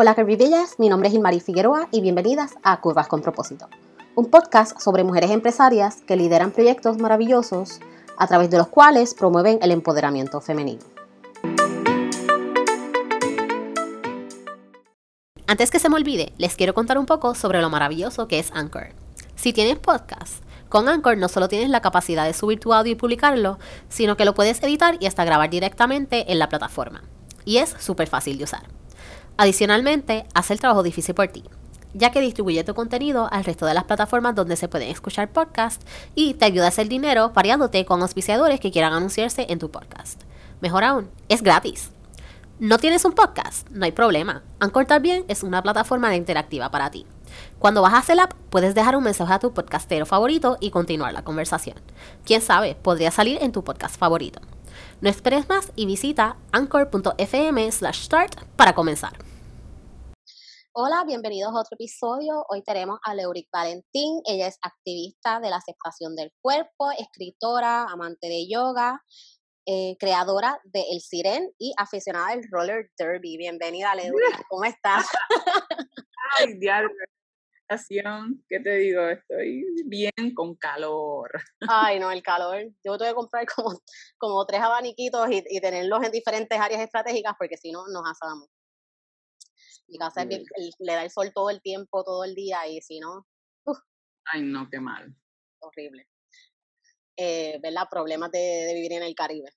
Hola Bellas, mi nombre es Ilmari Figueroa y bienvenidas a Curvas con Propósito, un podcast sobre mujeres empresarias que lideran proyectos maravillosos a través de los cuales promueven el empoderamiento femenino. Antes que se me olvide, les quiero contar un poco sobre lo maravilloso que es Anchor. Si tienes podcast, con Anchor no solo tienes la capacidad de subir tu audio y publicarlo, sino que lo puedes editar y hasta grabar directamente en la plataforma. Y es súper fácil de usar. Adicionalmente, hace el trabajo difícil por ti, ya que distribuye tu contenido al resto de las plataformas donde se pueden escuchar podcasts y te ayuda a hacer dinero pariándote con auspiciadores que quieran anunciarse en tu podcast. Mejor aún, es gratis. ¿No tienes un podcast? No hay problema. Anchor también es una plataforma interactiva para ti. Cuando bajas el app, puedes dejar un mensaje a tu podcastero favorito y continuar la conversación. Quién sabe, podría salir en tu podcast favorito. No esperes más y visita anchor.fm slash start para comenzar. Hola, bienvenidos a otro episodio. Hoy tenemos a Leuric Valentín. Ella es activista de la aceptación del cuerpo, escritora, amante de yoga, eh, creadora de El Siren y aficionada del roller derby. Bienvenida, Leuric. ¿Cómo estás? Ay, diablo. ¿Qué te digo? Estoy bien con calor. Ay, no, el calor. Yo tuve que comprar como, como tres abaniquitos y, y tenerlos en diferentes áreas estratégicas porque si no, nos asamos. Mi casa es bien, le da el sol todo el tiempo, todo el día, y si no. Ay, no, qué mal. Horrible. Eh, ¿Verdad? Problemas de, vivir en el Caribe.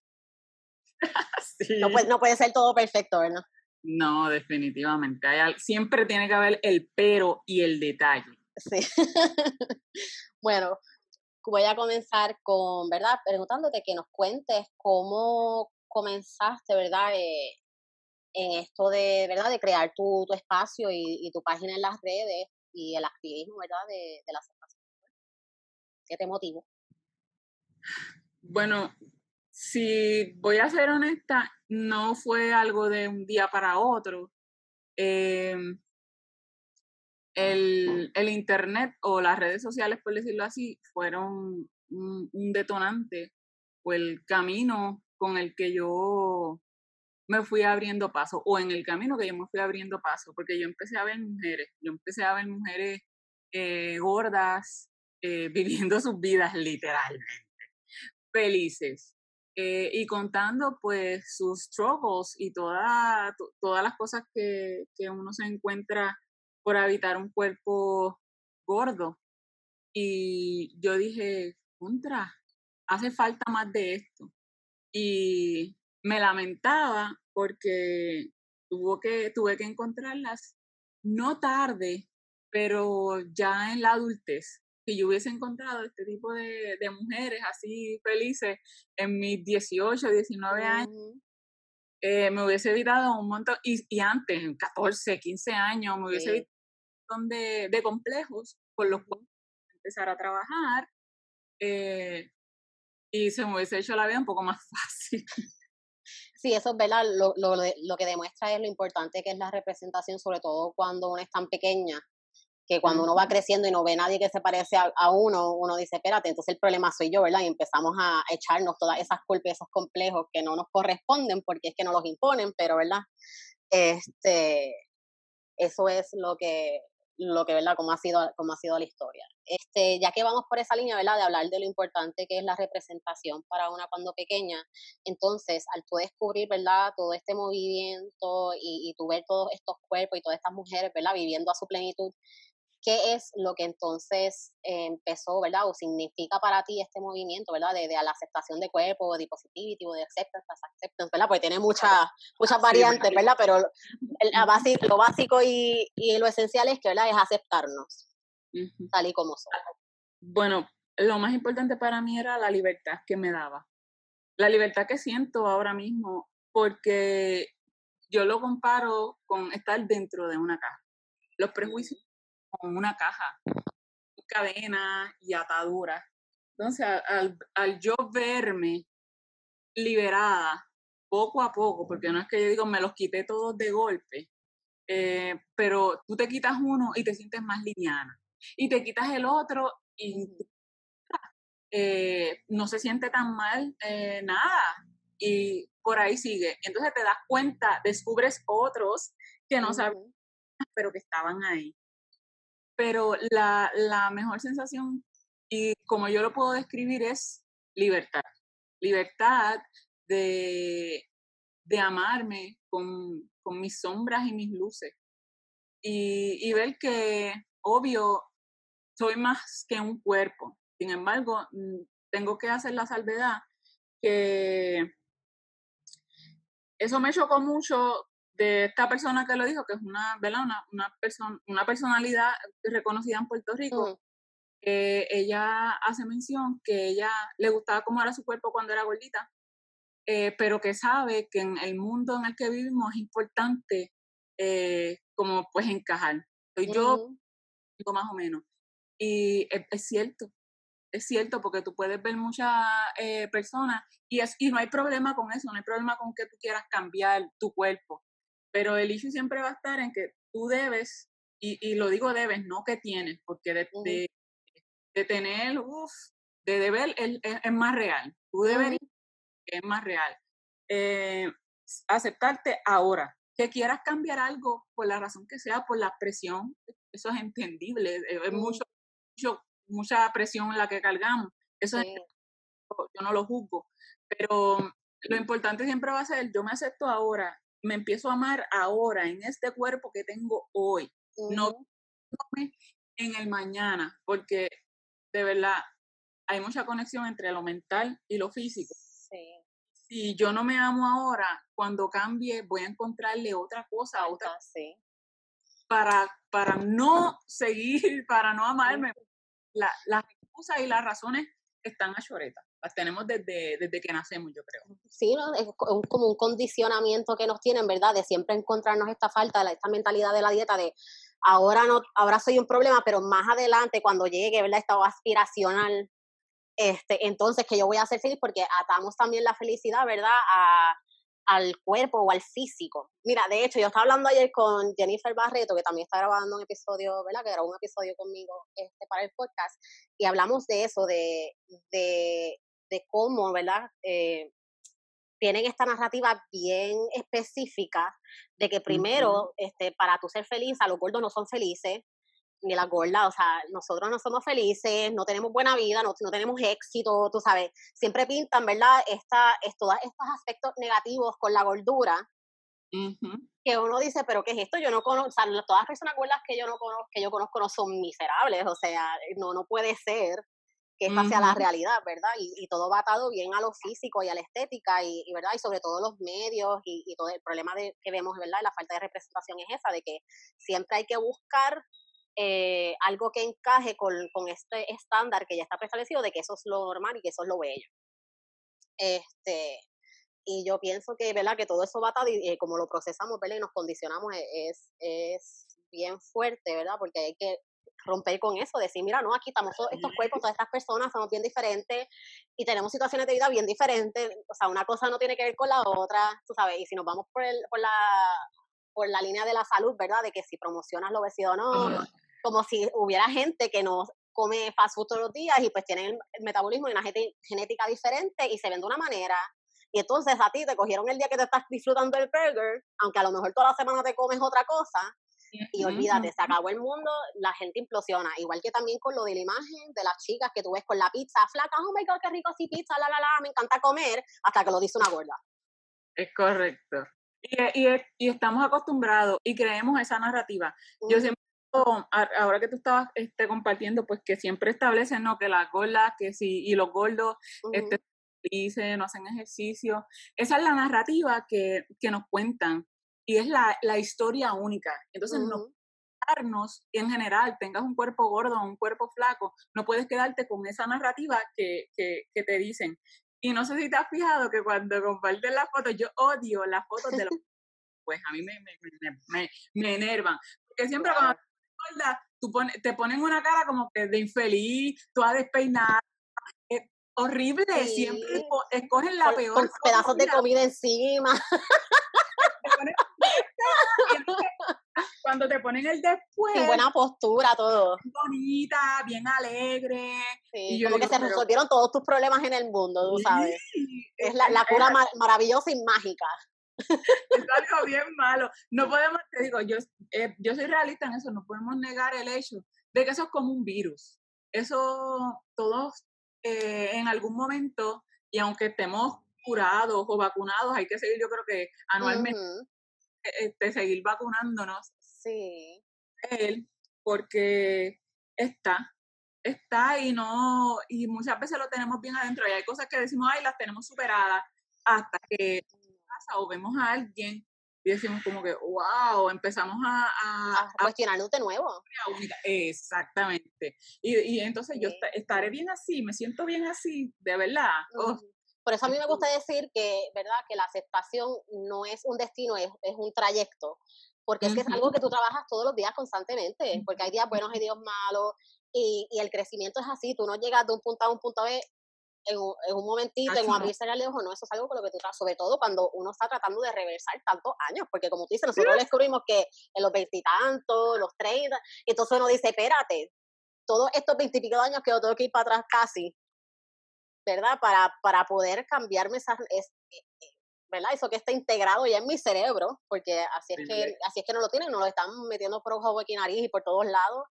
sí. no, puede, no puede ser todo perfecto, ¿verdad? No, definitivamente. Hay, siempre tiene que haber el pero y el detalle. Sí. bueno, voy a comenzar con, ¿verdad? Preguntándote que nos cuentes cómo comenzaste, ¿verdad? Eh, en esto de, ¿verdad? De crear tu, tu espacio y, tu página en las redes y el activismo, ¿verdad? De, de la aceptación. ¿Qué te motivó? Bueno, si voy a ser honesta, no fue algo de un día para otro. Em, el, el, Internet o las redes sociales, por decirlo así, fueron un, detonante o el camino con el que yo me fui abriendo paso, o en el camino que yo me fui abriendo paso, porque yo empecé a ver mujeres, yo empecé a ver mujeres eh, gordas, eh, viviendo sus vidas literalmente, felices, eh, y contando pues sus struggles y toda, todas las cosas que, que uno se encuentra por habitar un cuerpo gordo. Y yo dije, contra, hace falta más de esto. Y me lamentaba porque tuvo que, tuve que encontrarlas no tarde, pero ya en la adultez. Si yo hubiese encontrado este tipo de, de mujeres así felices en mis 18, 19 años, eh, me hubiese evitado un montón, y, y, antes, en 14, 15 años, me hubiese evitado un montón de, de complejos por los cuales empezar a trabajar eh, y se me hubiese hecho la vida un poco más fácil. Sí, eso es verdad, lo, lo, lo que demuestra es lo importante que es la representación, sobre todo cuando uno es tan pequeña, que cuando uno va creciendo y no ve a nadie que se parece a, a, uno, uno dice, espérate, entonces el problema soy yo, ¿verdad? Y empezamos a echarnos todas esas culpas, esos complejos que no nos corresponden porque es que no los imponen, pero, ¿verdad? Este, eso es lo que, lo que, ¿verdad? Como ha sido, como ha sido la historia. Este, ya que vamos por esa línea, ¿verdad? De hablar de lo importante que es la representación para una cuando pequeña, entonces, al tú descubrir, ¿verdad? Todo este movimiento y, y tú ver todos estos cuerpos y todas estas mujeres, ¿verdad? Viviendo a su plenitud, ¿qué es lo que entonces empezó, ¿verdad? O significa para ti este movimiento, ¿verdad? De, de la aceptación de cuerpo, de positivity, de acceptance, acceptance, ¿verdad? Porque tiene muchas muchas variantes, ¿verdad? Pero el, lo básico y, y, lo esencial es que, ¿verdad? Es aceptarnos, tal y como somos. Bueno, lo más importante para mí era la libertad que me daba. La libertad que siento ahora mismo, porque yo lo comparo con estar dentro de una caja. Los prejuicios con una caja, cadena y atadura. Entonces, al, al, yo verme liberada poco a poco, porque no es que yo digo me los quité todos de golpe, eh, pero tú te quitas uno y te sientes más liviana, y te quitas el otro y eh, no se siente tan mal eh, nada, y por ahí sigue. Entonces te das cuenta, descubres otros que no sabes pero que estaban ahí. Pero la, la mejor sensación, y como yo lo puedo describir, es libertad. Libertad de, de amarme con, con, mis sombras y mis luces. Y, y ver que, obvio, soy más que un cuerpo. Sin embargo, mm, tengo que hacer la salvedad que eso me chocó mucho de esta persona que lo dijo, que es una, ¿verdad? Una, una, una personalidad reconocida en Puerto Rico. ella hace mención que ella le gustaba cómo era su cuerpo cuando era gordita, eh, pero que sabe que en el mundo en el que vivimos es importante eh, como pues encajar. Yo, más o menos. Y es, cierto, es cierto, porque tú puedes ver muchas eh, personas y, es, y no hay problema con eso, no hay problema con que tú quieras cambiar tu cuerpo, pero el issue siempre va a estar en que tú debes, y, y lo digo debes, no que tienes, porque de, de, tener, uff, de deber es, es, más real, tú deberías, es más real. Eh, aceptarte ahora, que quieras cambiar algo por la razón que sea, por la presión, eso es entendible, es, mucho, mucho mucha presión la que cargamos. Eso es, yo no lo juzgo, pero lo importante siempre va a ser, yo me acepto ahora, me empiezo a amar ahora, en este cuerpo que tengo hoy, no en el mañana, porque de verdad hay mucha conexión entre lo mental y lo físico. Si yo no me amo ahora, cuando cambie voy a encontrarle otra cosa, otra sí. para, para no seguir, para no amarme, la, las excusas y las razones están a choreta. Las tenemos desde, desde que nacemos, yo creo. Sí, ¿no? es como un condicionamiento que nos tienen, ¿verdad? De siempre encontrarnos esta falta, esta mentalidad de la dieta de ahora no, ahora soy un problema, pero más adelante, cuando llegue, ¿verdad? Estado aspiracional, este, entonces que yo voy a ser feliz porque atamos también la felicidad, ¿verdad? A, al cuerpo o al físico. Mira, de hecho, yo estaba hablando ayer con Jennifer Barreto, que también está grabando un episodio, ¿verdad? Que grabó un episodio conmigo este, para el podcast, y hablamos de eso, de, de, de cómo, ¿verdad? Eh, tienen esta narrativa bien específica de que primero, este, para tú ser feliz, a los gordos no son felices, ni la gorda, o sea, nosotros no somos felices, no tenemos buena vida, no, no tenemos éxito, tú sabes, siempre pintan, ¿verdad? Esta, es, todos estos aspectos negativos con la gordura, que uno dice, pero ¿qué es esto? Yo no conozco, o sea, todas las personas gordas que yo no conozco, que yo conozco no son miserables, o sea, no, no puede ser que esta sea la realidad, ¿verdad? Y, y, todo va atado bien a lo físico y a la estética, y, y ¿verdad? Y sobre todo los medios y, y todo el problema de, que vemos, ¿verdad? La falta de representación es esa, de que siempre hay que buscar eh, algo que encaje con, con, este estándar que ya está preestablecido de que eso es lo normal y que eso es lo bello. Este, y yo pienso que, ¿verdad? Que todo eso va a y eh, como lo procesamos, ¿verdad? Y nos condicionamos e, es, es bien fuerte, ¿verdad? Porque hay que romper con eso, decir, mira, no, aquí estamos todos estos cuerpos, todas estas personas somos bien diferentes y tenemos situaciones de vida bien diferentes, o sea, una cosa no tiene que ver con la otra, tú sabes, y si nos vamos por, el, por la por la línea de la salud, ¿verdad? De que si promocionas la obesidad o no, como si hubiera gente que no come fast food todos los días y pues tiene el, metabolismo y una genética diferente y se ven de una manera. Y entonces a ti te cogieron el día que te estás disfrutando el burger, aunque a lo mejor toda la semana te comes otra cosa, y olvídate, se acabó el mundo, la gente implosiona. Igual que también con lo de la imagen de las chicas que tú ves con la pizza flaca, oh my god, qué rico así pizza, la la la, me encanta comer, hasta que lo dice una gorda. Es correcto. Y, y, y, estamos acostumbrados y creemos esa narrativa. Yo siempre, ahora que tú estabas este, compartiendo, pues que siempre establecen, ¿no? Que las gordas, que sí, y los gordos, este, dicen, no hacen ejercicio. Esa es la narrativa que, que nos cuentan y es la, la historia única. Entonces, no quedarnos, en general, tengas un cuerpo gordo o un cuerpo flaco, no puedes quedarte con esa narrativa que, que, que te dicen. Y no sé si te has fijado que cuando comparten las fotos, yo odio las fotos de los... pues a mí me, me, me, me enervan. Porque siempre cuando tú te ponen una cara como que de infeliz, toda despeinada. Es horrible, siempre escogen la peor. Con pedazos de comida encima. cuando te ponen el después. En buena postura, todo. Bonita, bien alegre. y como que se resolvieron todos tus problemas en el mundo, tú sabes. es la, la cura maravillosa y mágica. es algo bien malo. No podemos, te digo, yo eh, yo soy realista en eso, no podemos negar el hecho de que eso es como un virus. Eso todos eh, en algún momento, y aunque estemos curados o vacunados, hay que seguir, yo creo que anualmente, este, seguir vacunándonos. Sí. Él, porque está, está y no, y muchas veces lo tenemos bien adentro y hay cosas que decimos, ay, las tenemos superadas hasta que pasa o vemos a alguien y decimos como que, wow, empezamos a... A, a cuestionarnos de nuevo. Exactamente. Y, y entonces yo estaré bien así, me siento bien así, de verdad. Oh, Por eso a mí me gusta decir que, ¿verdad? Que la aceptación no es un destino, es, es un trayecto. Porque es que es algo que tú trabajas todos los días constantemente, porque hay días buenos, hay días malos, y, y, el crecimiento es así, tú no llegas de un punto A un punto B en un, en un momentito, en un abrirse el ojo, no, eso es algo con lo que tú tratas, sobre todo cuando uno está tratando de reversar tantos años, porque como tú dices, nosotros descubrimos que en los veintitantos, los treinta, entonces uno dice, espérate, todos estos veintipico años que yo tengo que ir para atrás casi, ¿verdad? Para, para poder cambiarme esas, es, eh, eh, ¿verdad? Eso que está integrado ya en mi cerebro, porque así es que, así es que no lo tienen, nos lo están metiendo por ojo, y nariz y por todos lados,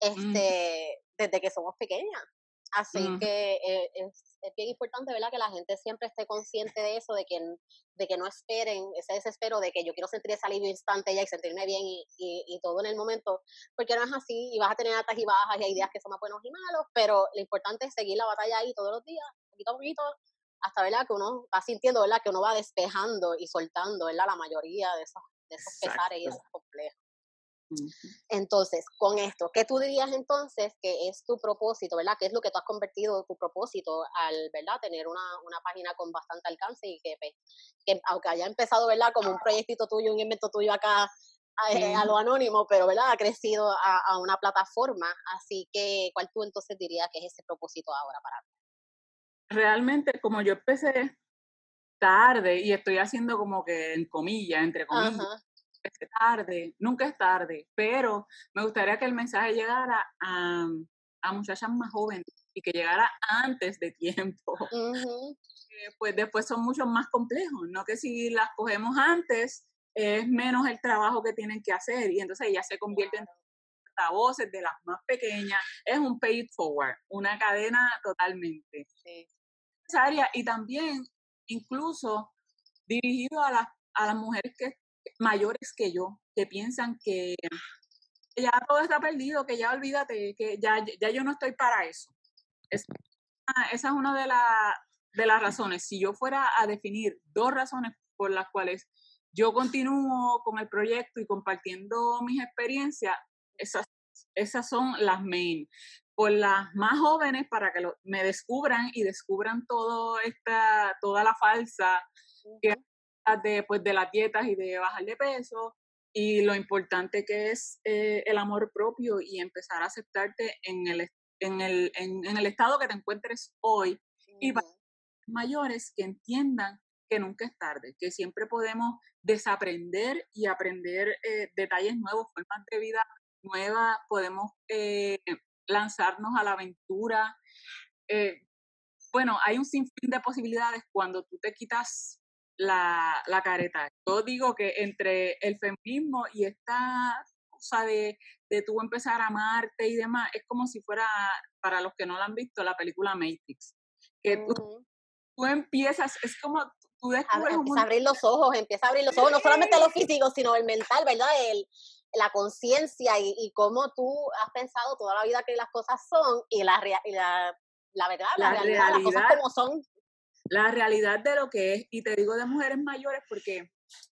este, desde que somos pequeñas. Así que eh, es, es, bien importante, ¿verdad? Que la gente siempre esté consciente de eso, de que, de que no esperen ese desespero de que yo quiero sentir ese alivio instante ya y sentirme bien y, y, todo en el momento, porque no es así y vas a tener altas y bajas y hay días que son más buenos y malos, pero lo importante es seguir la batalla ahí todos los días, poquito a poquito, hasta, ¿verdad? Que uno va sintiendo, ¿verdad? Que uno va despejando y soltando, ¿verdad? La mayoría de esos, de esos pesares y esos complejos. Entonces, con esto, ¿qué tú dirías entonces que es tu propósito, verdad? ¿Qué es lo que tú has convertido tu propósito al, verdad, tener una, una página con bastante alcance y que, pues, que, aunque haya empezado, verdad, como un proyectito tuyo, un invento tuyo acá eh, a, lo anónimo, pero, verdad, ha crecido a, a, una plataforma. Así que, ¿cuál tú entonces dirías que es ese propósito ahora para ti? Realmente, como yo empecé tarde y estoy haciendo como que en comillas, entre comillas, tarde, nunca es tarde, pero me gustaría que el mensaje llegara a, a muchachas más jóvenes y que llegara antes de tiempo. pues después son mucho más complejos, ¿no? Que si las cogemos antes, es menos el trabajo que tienen que hacer y entonces ya se convierten en voces de las más pequeñas. Es un pay forward, una cadena totalmente. Sí. Y también, incluso dirigido a las, a las mujeres que mayores que yo, que piensan que ya todo está perdido, que ya olvídate, que ya, ya yo no estoy para eso. Es, esa es una de, de las razones. Si yo fuera a definir dos razones por las cuales yo continúo con el proyecto y compartiendo mis experiencias, esas, esas son las main. Por las más jóvenes, para que me descubran y descubran todo esta, toda la falsa que de, pues, de las dietas y de bajar de peso y lo importante que es eh, el amor propio y empezar a aceptarte en el, en el, en, el estado que te encuentres hoy y para mayores que entiendan que nunca es tarde, que siempre podemos desaprender y aprender eh, detalles nuevos, formas de vida nuevas, podemos eh, lanzarnos a la aventura. bueno, hay un sinfín de posibilidades cuando tú te quitas la, la careta. Yo digo que entre el feminismo y esta cosa de, de tú empezar a amarte y demás, es como si fuera, para los que no la han visto, la película Matrix. Que tú, tú empiezas, es como tú descubres... Empieza a abrir los ojos, empieza a abrir los ojos, no solamente lo físico, sino el mental, ¿verdad? El, la conciencia y, y, cómo tú has pensado toda la vida que las cosas son y la, y la, la verdad, la, realidad, las cosas como son la realidad de lo que es, y te digo de mujeres mayores porque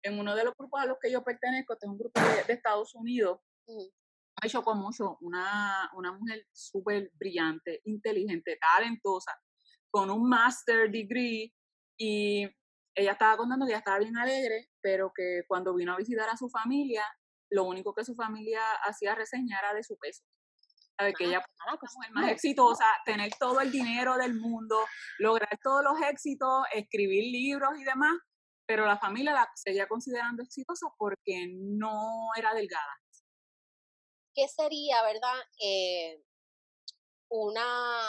en uno de los grupos a los que yo pertenezco, este es un grupo de, Estados Unidos, me chocó mucho una, una mujer súper brillante, inteligente, talentosa, con un master degree, y ella estaba contando que ella estaba bien alegre, pero que cuando vino a visitar a su familia, lo único que su familia hacía reseñar era de su peso que ella pueda pues, mujer más exitosa, tener todo el dinero del mundo, lograr todos los éxitos, escribir libros y demás, pero la familia la seguía considerando exitosa porque no era delgada. ¿Qué sería, verdad, eh, una,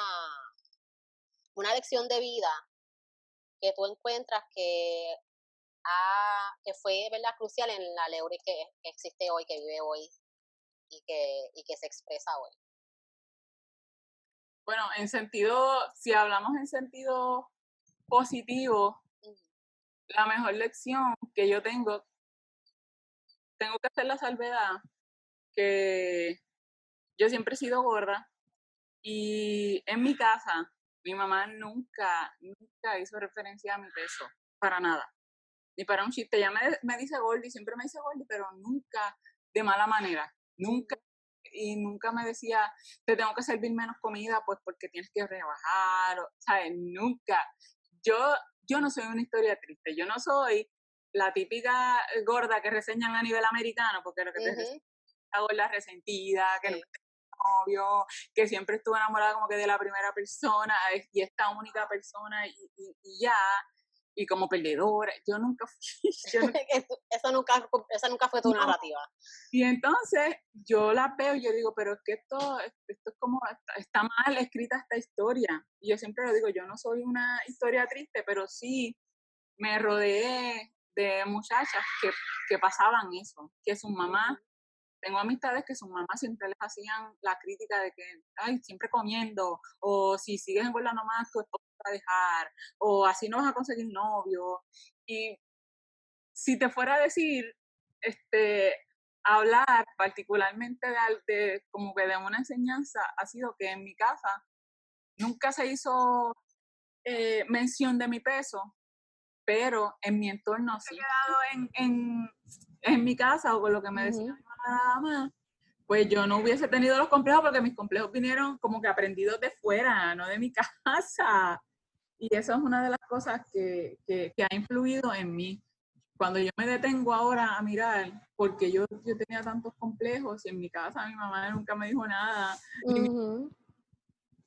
una lección de vida que tú encuentras que que fue verdad crucial en la Leury que existe hoy, que vive hoy y que, y que se expresa hoy? Bueno, en sentido, si hablamos en sentido positivo, la mejor lección que yo tengo, tengo que hacer la salvedad que yo siempre he sido gorda y en mi casa mi mamá nunca, nunca hizo referencia a mi peso, para nada. Ni para un chiste. Ella me, me dice Gordy, siempre me dice Gordy, pero nunca de mala manera. Nunca y nunca me decía, te tengo que servir menos comida, pues porque tienes que rebajar, o, ¿sabes? Nunca. Yo, yo no soy una historia triste, yo no soy la típica gorda que reseñan a nivel americano, porque lo que te uh la gorda resentida, que no novio, que siempre estuvo enamorada como que de la primera persona y esta única persona y, y ya, y como perdedora. Yo nunca fui. eso, nunca, esa nunca fue tu narrativa. Y entonces yo la veo y yo digo, pero es que esto, esto es como, está, mal escrita esta historia. Y yo siempre lo digo, yo no soy una historia triste, pero sí me rodeé de muchachas que, que pasaban eso, que su mamá tengo amistades que sus mamás siempre les hacían la crítica de que, ay, siempre comiendo, o si sigues engordando más, tu esposo a dejar, o así no vas a conseguir novio. Y si te fuera a decir, este, hablar particularmente de, como que de una enseñanza, ha sido que en mi casa nunca se hizo eh, mención de mi peso, pero en mi entorno sí. He quedado en, en, en mi casa o con lo que me decía nada más, pues yo no hubiese tenido los complejos porque mis complejos vinieron como que aprendidos de fuera, no de mi casa. Y eso es una de las cosas que, que, ha influido en mí. Cuando yo me detengo ahora a mirar, porque yo, yo tenía tantos complejos y en mi casa mi mamá nunca me dijo nada.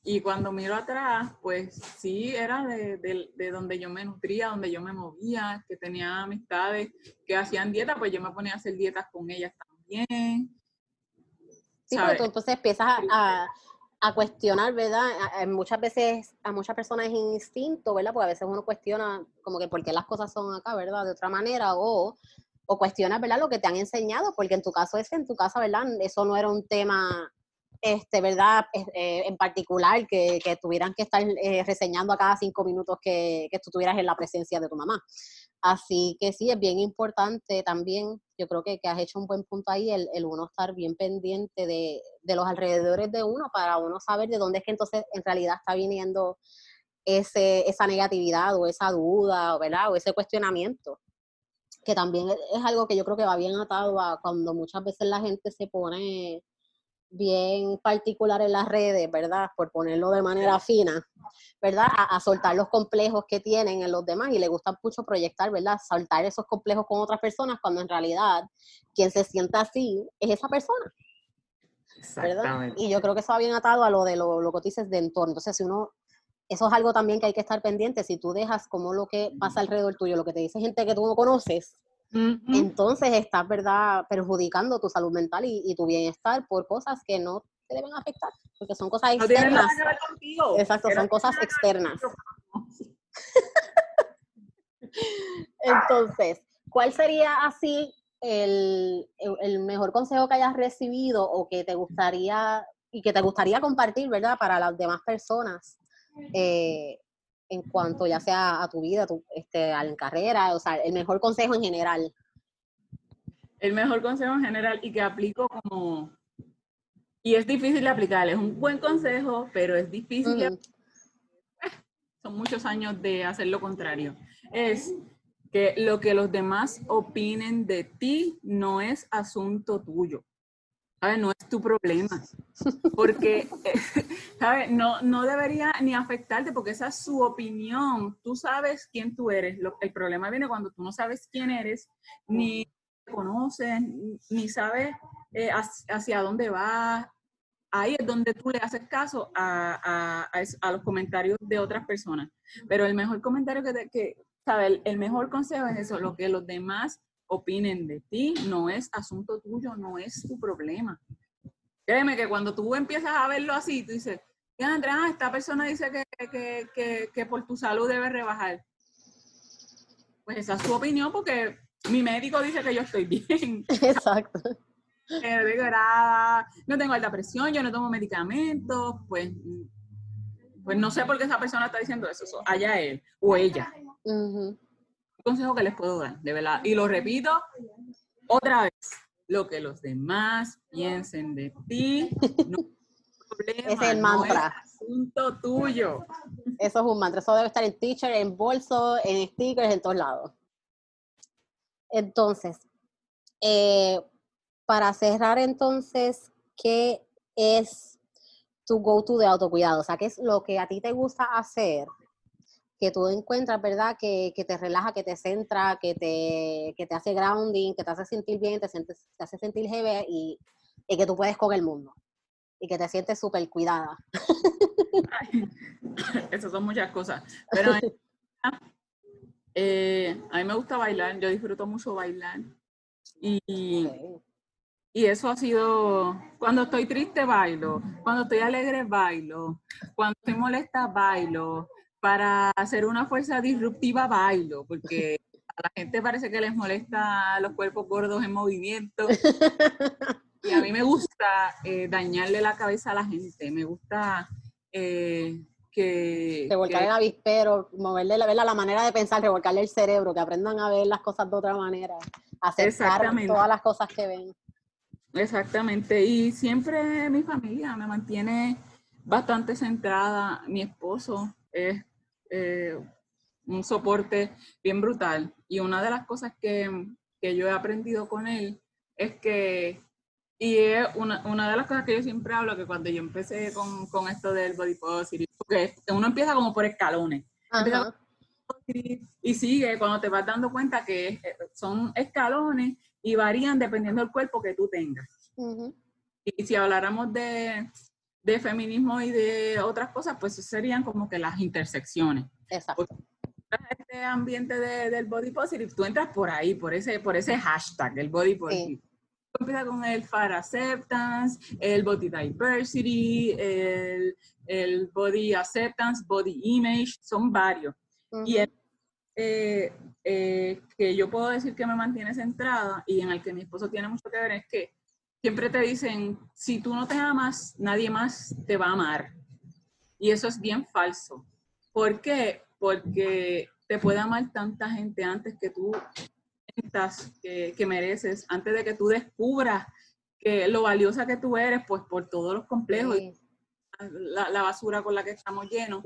Y cuando miro atrás, pues sí, era de, de, de, donde yo me nutría, donde yo me movía, que tenía amistades que hacían dieta, pues yo me ponía a hacer dietas con ellas también. Sí, porque tú entonces empiezas a, a, cuestionar, ¿verdad? muchas veces a muchas personas es instinto, ¿verdad? Porque a veces uno cuestiona como que por qué las cosas son acá, ¿verdad? De otra manera, o, o cuestionas, ¿verdad? Lo que te han enseñado, porque en tu caso es en tu casa, ¿verdad? Eso no era un tema este, ¿verdad? Eh, en particular, que, que, tuvieran que estar eh, reseñando a cada cinco minutos que, que tú estuvieras en la presencia de tu mamá. Así que sí, es bien importante también, yo creo que, que has hecho un buen punto ahí, el, el uno estar bien pendiente de, de, los alrededores de uno para uno saber de dónde es que entonces en realidad está viniendo ese, esa negatividad o esa duda, ¿verdad? O ese cuestionamiento, que también es algo que yo creo que va bien atado a cuando muchas veces la gente se pone bien particular en las redes, ¿verdad? Por ponerlo de manera fina, ¿verdad? A, soltar los complejos que tienen en los demás y le gusta mucho proyectar, ¿verdad? Soltar esos complejos con otras personas cuando en realidad quien se sienta así es esa persona. ¿verdad? Y yo creo que eso va bien atado a lo de lo, lo que dices de entorno. Entonces, si uno, eso es algo también que hay que estar pendiente, si tú dejas como lo que pasa alrededor tuyo, lo que te dice gente que tú no conoces, entonces estás, ¿verdad?, perjudicando tu salud mental y, tu bienestar por cosas que no te deben afectar, porque son cosas externas. Exacto, son cosas externas. Entonces, ¿cuál sería así el, mejor consejo que hayas recibido o que te gustaría y que te gustaría compartir, ¿verdad? Para las demás personas eh, en cuanto ya sea a tu vida, tu, este, a la carrera, o sea, el mejor consejo en general. El mejor consejo en general y que aplico como... Y es difícil de aplicar, es un buen consejo, pero es difícil Son muchos años de hacer lo contrario. Es que lo que los demás opinen de ti no es asunto tuyo. No es tu problema. Porque, ¿sabes? No, no debería ni afectarte porque esa es su opinión. Tú sabes quién tú eres. el problema viene cuando tú no sabes quién eres, ni conoces, ni sabes eh, hacia, dónde vas. Ahí es donde tú le haces caso a, los comentarios de otras personas. Pero el mejor comentario que, que ¿sabes? el mejor consejo es eso, lo que los demás opinen de ti, no es asunto tuyo, no es tu problema. Créeme que cuando tú empiezas a verlo así, tú dices, Andrea, esta persona dice que, que, que, que por tu salud debes rebajar. pues esa es su opinión porque mi médico dice que yo estoy bien. Exacto. no tengo alta presión, yo no tomo medicamentos, pues, pues no sé por qué esa persona está diciendo eso, allá él o ella. Consejo que les puedo dar, de verdad. Y lo repito otra vez, lo que los demás piensen de ti no es el mantra. es asunto tuyo. Eso es un mantra. Eso debe estar en teacher, en bolso, en stickers, en todos lados. Entonces, eh, para cerrar entonces, ¿qué es tu go-to de autocuidado? O sea, ¿qué es lo que a ti te gusta hacer? Que tú encuentras, ¿verdad? Que, te relaja, que te centra, que te, que te hace grounding, que te hace sentir bien, te, sientes, te hace sentir heavy y, y que tú puedes con el mundo y que te sientes súper cuidada. esas son muchas cosas. Pero eh, a mí me gusta bailar, yo disfruto mucho bailar. Y, y eso ha sido, cuando estoy triste bailo, cuando estoy alegre bailo, cuando estoy molesta bailo, para hacer una fuerza disruptiva bailo, porque a la gente parece que les molesta los cuerpos gordos en movimiento. Y a mí me gusta eh, dañarle la cabeza a la gente, me gusta eh, que... Revolcar el avispero, moverle la, la manera de pensar, revolcarle el cerebro, que aprendan a ver las cosas de otra manera, aceptar todas las cosas que ven. Exactamente, y siempre mi familia me mantiene bastante centrada, mi esposo es eh, un soporte bien brutal, y una de las cosas que, que yo he aprendido con él es que y es una, una, de las cosas que yo siempre hablo, que cuando yo empecé con, con esto del body positive, porque uno empieza como por escalones. y sigue cuando te vas dando cuenta que eh, son escalones y varían dependiendo del cuerpo que tú tengas. Y si habláramos de, de, feminismo y de otras cosas, pues serían como que las intersecciones. Exacto. este ambiente de, del body positive, tú entras por ahí, por ese, por ese hashtag, el body positive empieza con el Fat Acceptance, el Body Diversity, el, el Body Acceptance, Body Image, son varios. Y el, eh, eh, que yo puedo decir que me mantiene centrada y en el que mi esposo tiene mucho que ver es que siempre te dicen, si tú no te amas, nadie más te va a amar. Y eso es bien falso. ¿Por qué? Porque te puede amar tanta gente antes que tú que, mereces antes de que tú descubras que lo valiosa que tú eres, pues por todos los complejos y la, basura con la que estamos llenos.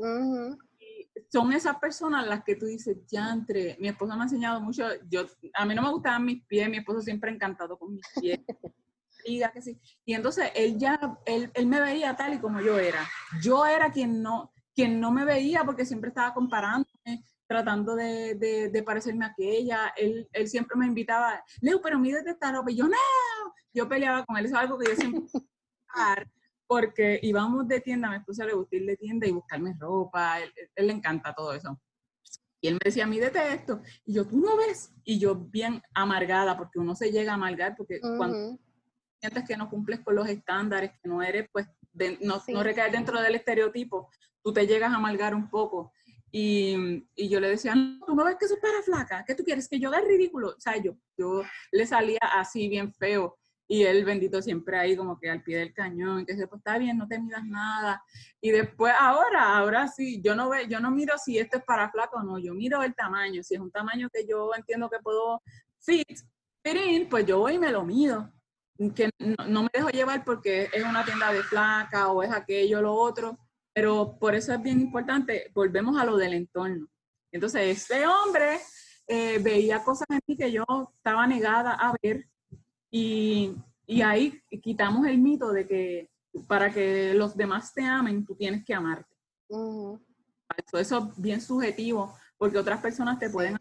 son esas personas las que tú dices, ya entre, mi esposo me ha enseñado mucho, yo, a mí no me gustaban mis pies, mi esposo siempre encantado con mis pies. que sí. Y entonces él ya, él, él, me veía tal y como yo era. Yo era quien no, quien no me veía porque siempre estaba comparándome, tratando de, de, parecerme a aquella. Él, él, siempre me invitaba, Leo, pero mídete esta ropa. Y yo, no, yo peleaba con él. Eso es algo que yo siempre porque íbamos de tienda, a mi esposa le gusta ir de tienda y buscarme ropa, él, él, le encanta todo eso. Y él me decía, mídete esto. Y yo, tú no ves. Y yo bien amargada, porque uno se llega a amargar, porque cuando sientes que no cumples con los estándares, que no eres, pues, no, no recaes dentro del estereotipo, tú te llegas a amargar un poco. Y, y, yo le decía, no, tú no ves que soy para flaca, ¿qué tú quieres? Que yo haga ridículo. O sea, yo, yo le salía así bien feo. Y él, bendito, siempre ahí como que al pie del cañón, que se pues está bien, no te miras nada. Y después, ahora, ahora sí, yo no, ve, yo no miro si esto es para flaca o no, yo miro el tamaño. Si es un tamaño que yo entiendo que puedo fit, fit pues yo voy y me lo mido. Que no, no me dejo llevar porque es una tienda de flaca o es aquello, lo otro pero por eso es bien importante, volvemos a lo del entorno. Entonces, este hombre eh, veía cosas en mí que yo estaba negada a ver y, y ahí quitamos el mito de que para que los demás te amen, tú tienes que amarte. eso, eso, es bien subjetivo, porque otras personas te pueden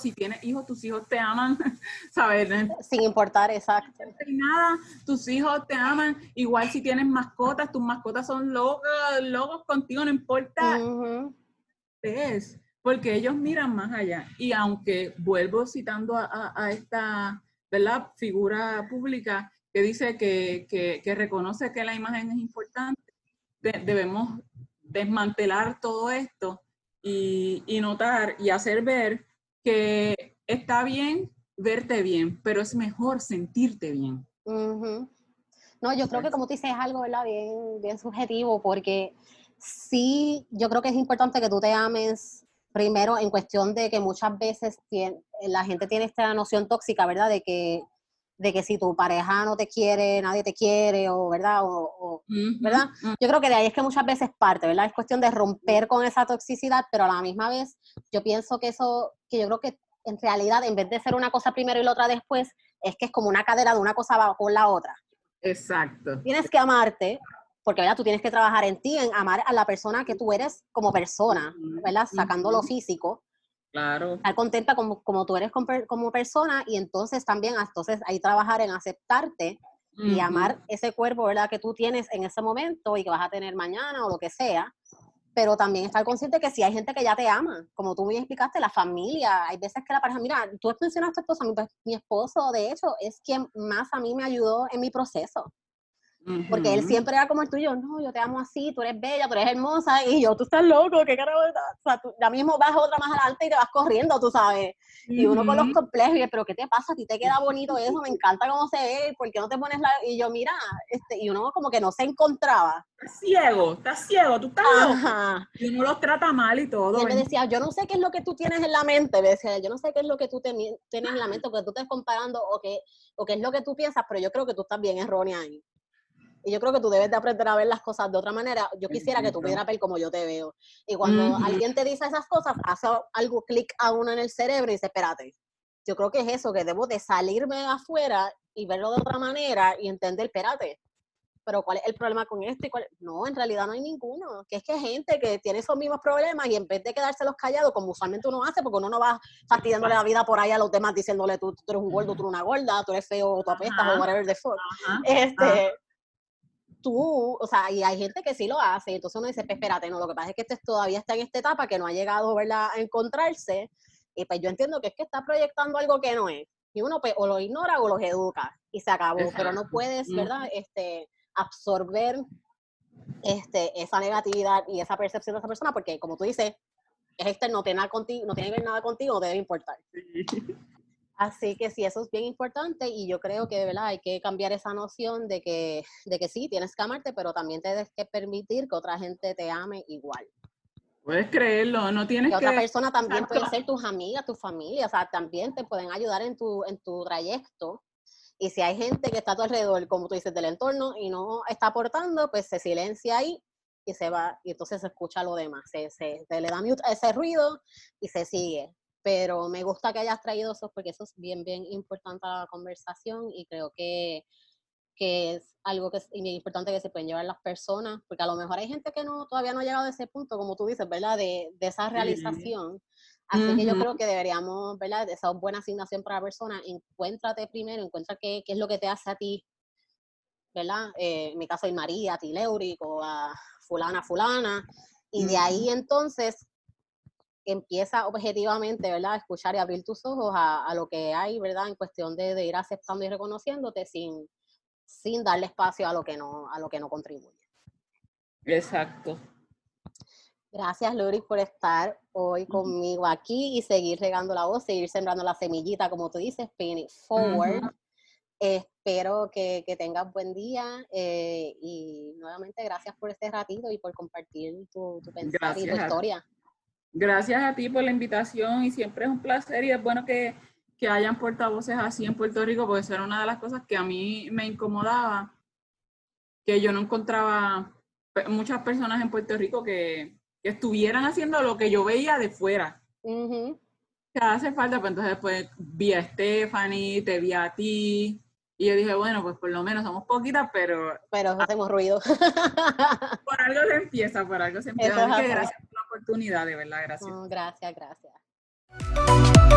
si tienes hijos, tus hijos te aman, ¿sabes? Sin importar, exacto. nada, tus hijos te aman. Igual si tienes mascotas, tus mascotas son locos, locos contigo, no importa. Es porque ellos miran más allá. Y aunque vuelvo citando a, esta ¿verdad? figura pública que dice que, que, reconoce que la imagen es importante, debemos desmantelar todo esto y, y notar y hacer ver que está bien verte bien, pero es mejor sentirte bien. No, yo creo que como tú dices es algo. Bien, bien subjetivo porque sí, yo creo que es importante que tú te ames primero en cuestión de que muchas veces la gente tiene esta noción tóxica, ¿verdad? De que, de que si tu pareja no te quiere, nadie te quiere, o ¿verdad? O, ¿verdad? Yo creo que de ahí es que muchas veces parte, ¿verdad? Es cuestión de romper con esa toxicidad, pero a la misma vez yo pienso que eso, que yo creo que en realidad en vez de ser una cosa primero y la otra después, es que es como una cadera de una cosa va con la otra. Exacto. Tienes que amarte, porque ¿verdad? tú tienes que trabajar en ti, en amar a la persona que tú eres como persona, ¿verdad? Sacando lo físico. Claro. Estar contenta como, como tú eres como, persona y entonces también, entonces ahí trabajar en aceptarte y amar ese cuerpo, ¿verdad? Que tú tienes en ese momento y que vas a tener mañana o lo que sea. Pero también estar consciente que si hay gente que ya te ama, como tú me explicaste, la familia, hay veces que la pareja, mira, tú mencionaste a tu esposo, mi, mi esposo, de hecho, es quien más a mí me ayudó en mi proceso. Porque él siempre era como el tuyo, no, yo te amo así, tú eres bella, tú eres hermosa, y yo, tú estás loco, qué carajo, o sea, tú ya mismo vas otra más adelante y te vas corriendo, tú sabes. Y uno con los complejos, y pero ¿qué te pasa? A ti te queda bonito eso, me encanta cómo se ve, ¿por qué no te pones la...? Y yo, mira, este, y uno como que no se encontraba. Estás ciego, estás ciego, tú estás loco. Y uno los trata mal y todo. Y él me decía, yo no sé qué es lo que tú tienes en la mente, me decía, yo no sé qué es lo que tú tienes en la mente, porque tú estás comparando, o qué, o qué es lo que tú piensas, pero yo creo que tú estás bien errónea ahí. Y yo creo que tú debes de aprender a ver las cosas de otra manera. Yo quisiera que tú pudieras ver como yo te veo. Y cuando alguien te dice esas cosas, hace algo clic a uno en el cerebro y dice, espérate, yo creo que es eso, que debo de salirme afuera y verlo de otra manera y entender, espérate, pero ¿cuál es el problema con esto? Y cuál? No, en realidad no hay ninguno. Que es que hay gente que tiene esos mismos problemas y en vez de quedárselos callados, como usualmente uno hace, porque uno no va fastidiándole la vida por ahí a los demás diciéndole tú, tú eres un gordo, tú eres una gorda, tú eres feo, tú apestas o whatever the fuck. Este, tú, o sea, y hay gente que sí lo hace, entonces uno dice, pues, espérate, no, lo que pasa es que este todavía está en esta etapa que no ha llegado, ¿verdad?, a encontrarse, y pues yo entiendo que es que está proyectando algo que no es, y uno pues, o lo ignora o los educa, y se acabó, pero no puedes, ¿verdad?, este, absorber este, esa negatividad y esa percepción de esa persona, porque como tú dices, es externo, no tiene nada contigo, no tiene que ver nada contigo, no te debe importar. Así que sí, eso es bien importante y yo creo que de verdad hay que cambiar esa noción de que, de que sí, tienes que amarte, pero también tienes que permitir que otra gente te ame igual. Puedes creerlo, no tienes que... Que otra persona también puede ser tus amigas, tu familia, o sea, también te pueden ayudar en tu, en tu trayecto. Y si hay gente que está a tu alrededor, como tú dices, del entorno y no está aportando, pues se silencia ahí y se va, y entonces se escucha lo demás, se, se, se le da mute a ese ruido y se sigue pero me gusta que hayas traído eso porque eso es bien, bien importante a la conversación y creo que, que es algo que es importante que se pueden llevar las personas, porque a lo mejor hay gente que no todavía no ha llegado a ese punto, como tú dices, ¿verdad? De, de esa realización. Así que yo creo que deberíamos, ¿verdad? Esa buena asignación para la persona, encuéntrate primero, encuentra qué, qué es lo que te hace a ti, ¿verdad? Eh, en mi caso, a María, a ti, Leurico, a fulana, fulana, y de ahí entonces empieza objetivamente, ¿verdad? A escuchar y abrir tus ojos a, lo que hay, ¿verdad? En cuestión de, ir aceptando y reconociéndote sin, sin darle espacio a lo que no, a lo que no contribuye. Exacto. Gracias, Lori, por estar hoy conmigo aquí y seguir regando la voz, seguir sembrando la semillita, como tú dices, paying it forward. espero que, que, tengas buen día eh, y nuevamente gracias por este ratito y por compartir tu, tu pensar y tu historia. Gracias a ti por la invitación y siempre es un placer y es bueno que, que hayan portavoces así en Puerto Rico porque eso era una de las cosas que a mí me incomodaba, que yo no encontraba muchas personas en Puerto Rico que, que estuvieran haciendo lo que yo veía de fuera. Que hace falta, pues entonces después vi a Stephanie, te vi a ti, y yo dije, bueno, pues por lo menos somos poquitas, pero... Pero hacemos ruido. por algo se empieza, por algo se empieza. gracias oportunidad, de verdad, gracias. Oh, gracias, gracias.